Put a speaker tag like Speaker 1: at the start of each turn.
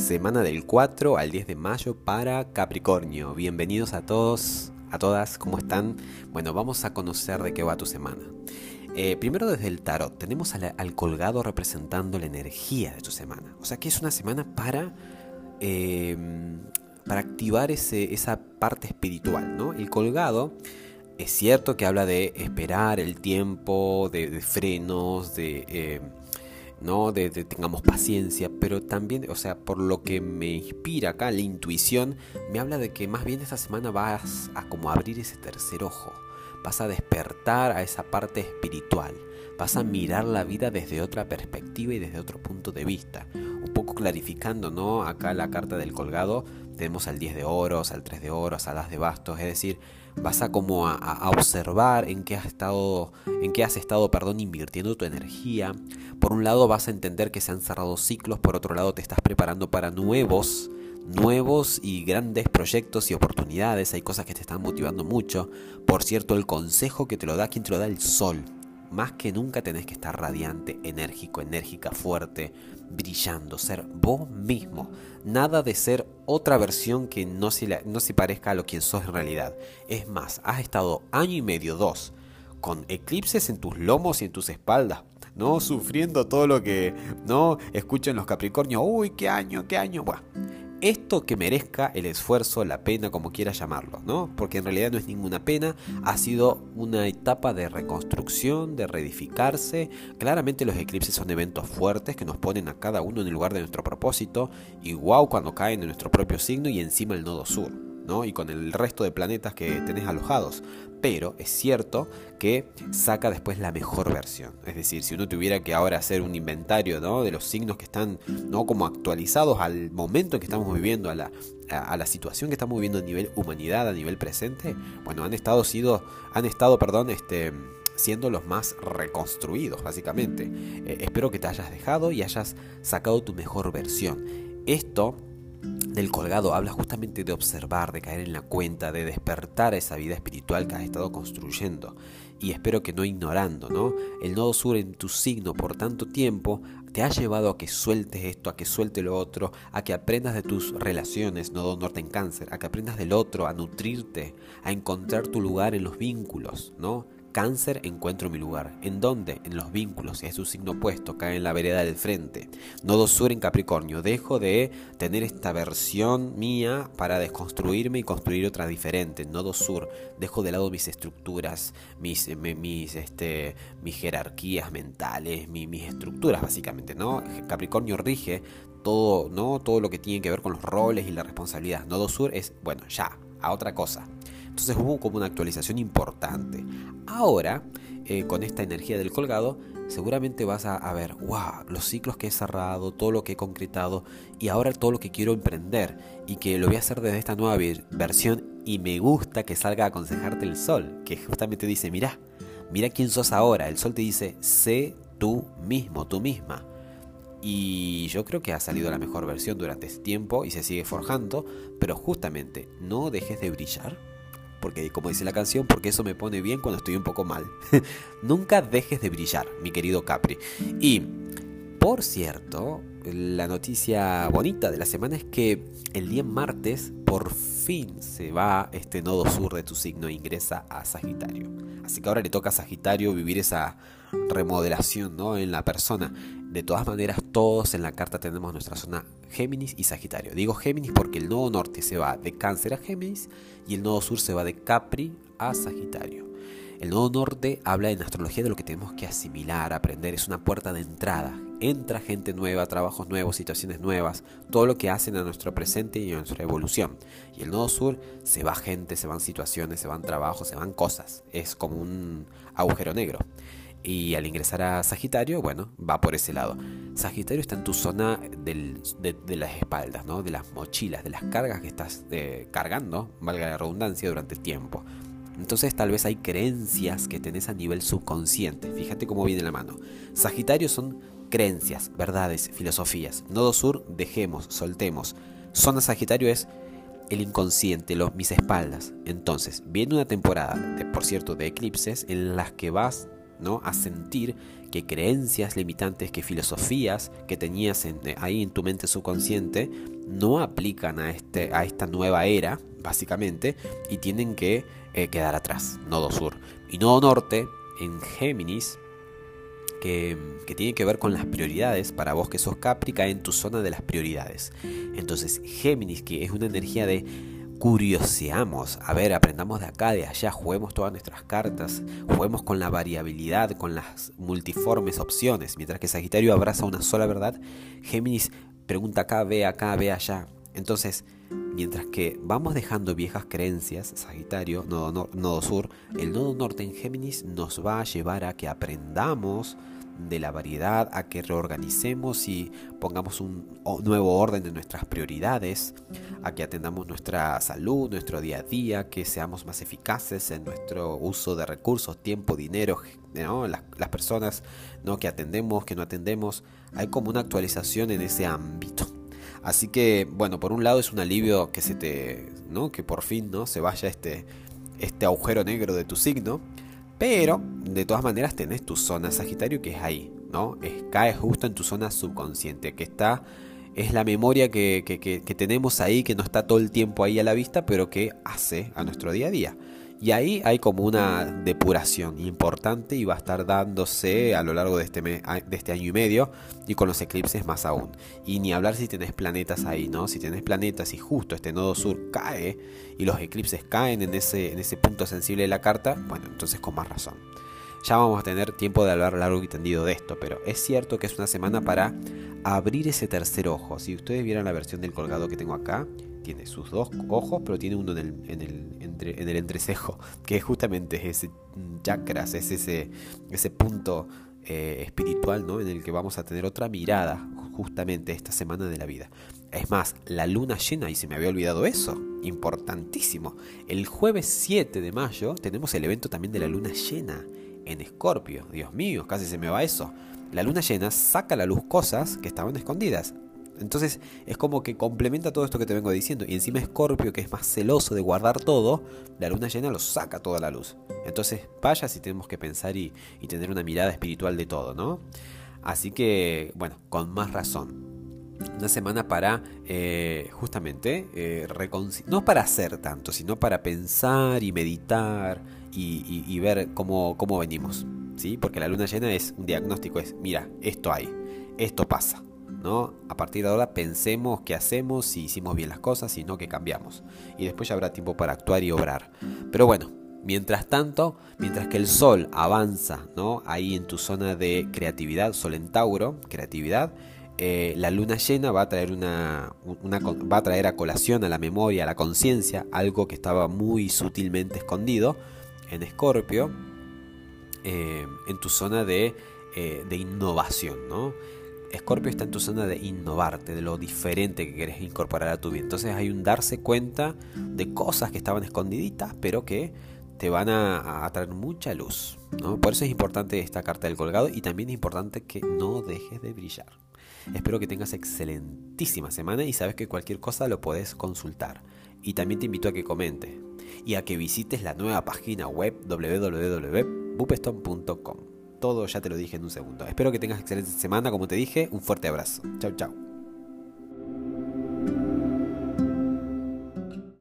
Speaker 1: semana del 4 al 10 de mayo para Capricornio. Bienvenidos a todos, a todas, ¿cómo están? Bueno, vamos a conocer de qué va tu semana. Eh, primero desde el tarot, tenemos al, colgado representando la energía de tu semana. O sea que es una semana para, em, para activar ese, esa parte espiritual, ¿no? El colgado es cierto que habla de esperar el tiempo, de, frenos, de... Em, ¿no? De, tengamos paciencia, pero también, o sea, por lo que me inspira acá, la intuición, me habla de que más bien esta semana vas a como abrir ese tercer ojo, vas a despertar a esa parte espiritual, vas a mirar la vida desde otra perspectiva y desde otro punto de vista, poco clarificando, ¿no? Acá la carta del colgado, tenemos al 10 de oros, al 3 de oros, a las de bastos, es decir, vas a como a, observar en qué has estado, en qué has estado, perdón, invirtiendo tu energía. Por un lado vas a entender que se han cerrado ciclos, por otro lado te estás preparando para nuevos, nuevos y grandes proyectos y oportunidades. Hay cosas que te están motivando mucho. Por cierto, el consejo que te lo da, quien te lo da el sol. Más que nunca tenés que estar radiante, enérgico, enérgica, fuerte, brillando, ser vos mismo. Nada de ser otra versión que no se, no se parezca a lo que sos en realidad. Es más, has estado año y medio, dos, con eclipses en tus lomos y en tus espaldas, ¿no? Sufriendo todo lo que, ¿no? Escuchan los Capricornios, uy, qué año, qué año. Bueno, esto que merezca el esfuerzo, la pena, como quieras llamarlo, ¿no? Porque en realidad no es ninguna pena, ha sido una etapa de reconstrucción, de reedificarse. Claramente los eclipses son eventos fuertes que nos ponen a cada uno en el lugar de nuestro propósito, y cuando caen en nuestro propio signo y encima el nodo sur y con el resto de planetas que tenés alojados. Pero es cierto que saca después la mejor versión. Es decir, si uno tuviera que ahora hacer un inventario de los signos que están ¿no? como actualizados al momento en que estamos viviendo, a la, a, la situación que estamos viviendo a nivel humanidad, a nivel presente, bueno, han estado, sido, han estado perdón, este, siendo los más reconstruidos, básicamente. Eh, espero que te hayas dejado y hayas sacado tu mejor versión. Esto del colgado habla justamente de observar, de caer en la cuenta, de despertar esa vida espiritual que has estado construyendo. Y espero que no ignorando, ¿no? El nodo sur en tu signo por tanto tiempo te ha llevado a que sueltes esto, a que suelte lo otro, a que aprendas de tus relaciones, nodo norte en cáncer, a que aprendas del otro, a nutrirte, a encontrar tu lugar en los vínculos, ¿no? Cáncer, encuentro mi lugar. ¿En dónde? En los vínculos. Es su signo opuesto, cae en la vereda del frente. Nodo sur en Capricornio. Dejo de tener esta versión mía para desconstruirme y construir otra diferente. Nodo sur. Dejo de lado mis estructuras, mis, eh, mis, este, mis jerarquías mentales, mis, estructuras básicamente, ¿no? Capricornio rige todo, ¿no? Todo lo que tiene que ver con los roles y la responsabilidad. Nodo sur es, bueno, ya, a otra cosa. Entonces hubo como una actualización importante. Ahora, eh, con esta energía del colgado, seguramente vas a, ver, wow, los ciclos que he cerrado, todo lo que he concretado y ahora todo lo que quiero emprender y que lo voy a hacer desde esta nueva versión y me gusta que salga a aconsejarte el sol, que justamente dice, mira, mira quién sos ahora. El sol te dice, sé tú mismo, tú misma. Y yo creo que ha salido la mejor versión durante este tiempo y se sigue forjando, pero justamente no dejes de brillar porque como dice la canción, porque eso me pone bien cuando estoy un poco mal. Nunca dejes de brillar, mi querido Capri. Y, por cierto, la noticia bonita de la semana es que el día martes por fin se va este nodo sur de tu signo e ingresa a Sagitario. Así que ahora le toca a Sagitario vivir esa remodelación ¿no? en la persona. De todas maneras, todos en la carta tenemos nuestra zona Géminis y Sagitario. Digo Géminis porque el nodo norte se va de Cáncer a Géminis y el nodo sur se va de Capri a Sagitario. El nodo norte habla en astrología de lo que tenemos que asimilar, aprender, es una puerta de entrada. Entra gente nueva, trabajos nuevos, situaciones nuevas, todo lo que hacen a nuestro presente y a nuestra evolución. Y el nodo sur se va gente, se van situaciones, se van trabajos, se van cosas. Es como un agujero negro. Y al ingresar a Sagitario, bueno, va por ese lado. Sagitario está en tu zona de, las espaldas, ¿no? de las mochilas, de las cargas que estás eh, cargando, valga la redundancia, durante el tiempo. Entonces tal vez hay creencias que tenés a nivel subconsciente. Fíjate cómo viene la mano. Sagitario son creencias, verdades, filosofías. Nodo sur, dejemos, soltemos. Zona Sagitario es el inconsciente, los, mis espaldas. Entonces, viene una temporada, de, por cierto, de eclipses en las que vas ¿no? a sentir que creencias limitantes, que filosofías que tenías eh, ahí en tu mente subconsciente no aplican a, este, a esta nueva era, básicamente, y tienen que eh, quedar atrás, nodo sur. Y nodo norte, en Géminis, que, que, tiene que ver con las prioridades, para vos que sos Capri, cae en tu zona de las prioridades. Entonces, Géminis, que es una energía de curioseamos, a ver, aprendamos de acá, de allá, juguemos todas nuestras cartas, juguemos con la variabilidad, con las multiformes opciones, mientras que Sagitario abraza una sola verdad, Géminis pregunta acá, ve acá, ve allá. Entonces, mientras que vamos dejando viejas creencias, Sagitario, nodo, nodo sur, el nodo norte en Géminis nos va a llevar a que aprendamos de la variedad, a que reorganicemos y pongamos un nuevo orden de nuestras prioridades, a que atendamos nuestra salud, nuestro día a día, que seamos más eficaces en nuestro uso de recursos, tiempo, dinero, las, personas ¿no? que atendemos, que no atendemos. Hay como una actualización en ese ámbito. Así que, bueno, por un lado es un alivio que se te, ¿no? Que por fin, ¿no? Se vaya este, este agujero negro de tu signo. Pero, de todas maneras, tenés tu zona Sagitario que es ahí, ¿no? Es, cae justo en tu zona subconsciente, que está, es la memoria que, que, que tenemos ahí, que no está todo el tiempo ahí a la vista, pero que hace a nuestro día a día. Y ahí hay como una depuración importante y va a estar dándose a lo largo de este, de este año y medio y con los eclipses más aún. Y ni hablar si tenés planetas ahí, ¿no? Si tenés planetas y justo este nodo sur cae y los eclipses caen en ese, en ese punto sensible de la carta, bueno, entonces con más razón. Ya vamos a tener tiempo de hablar largo y tendido de esto, pero es cierto que es una semana para abrir ese tercer ojo. Si ustedes vieran la versión del colgado que tengo acá, tiene sus dos ojos, pero tiene uno en el, en el, entre, en el entrecejo, que justamente es ese chakras, es ese, ese punto eh, espiritual ¿no? en el que vamos a tener otra mirada justamente esta semana de la vida. Es más, la luna llena, y se me había olvidado eso, importantísimo. El jueves 7 de mayo tenemos el evento también de la luna llena en Escorpio. Dios mío, casi se me va eso. La luna llena saca a la luz cosas que estaban escondidas. Entonces es como que complementa todo esto que te vengo diciendo. Y encima Scorpio, que es más celoso de guardar todo, la luna llena lo saca toda la luz. Entonces vaya si tenemos que pensar y, tener una mirada espiritual de todo, ¿no? Así que, bueno, con más razón. Una semana para eh, justamente eh, no para hacer tanto, sino para pensar y meditar y, ver cómo, cómo venimos. ¿sí? Porque la luna llena es un diagnóstico, es, mira, esto hay, esto pasa ¿no? A partir de ahora pensemos qué hacemos, si hicimos bien las cosas, si no, que cambiamos. Y después ya habrá tiempo para actuar y obrar. Pero bueno, mientras tanto, mientras que el sol avanza, ¿no? Ahí en tu zona de creatividad, sol en Tauro, creatividad, eh, la luna llena va a traer una, va a traer a colación a la memoria, a la conciencia, algo que estaba muy sutilmente escondido en Escorpio, eh, en tu zona de, eh, de innovación, ¿no? Escorpio está en tu zona de innovarte, de lo diferente que querés incorporar a tu vida. Entonces hay un darse cuenta de cosas que estaban escondiditas, pero que te van a, traer mucha luz. Por eso es importante esta carta del colgado y también es importante que no dejes de brillar. Espero que tengas excelentísima semana y sabes que cualquier cosa lo puedes consultar. Y también te invito a que comentes y a que visites la nueva página web www.bupeston.com todo ya te lo dije en un segundo. Espero que tengas excelente semana, como te dije. Un fuerte abrazo. Chau, chau.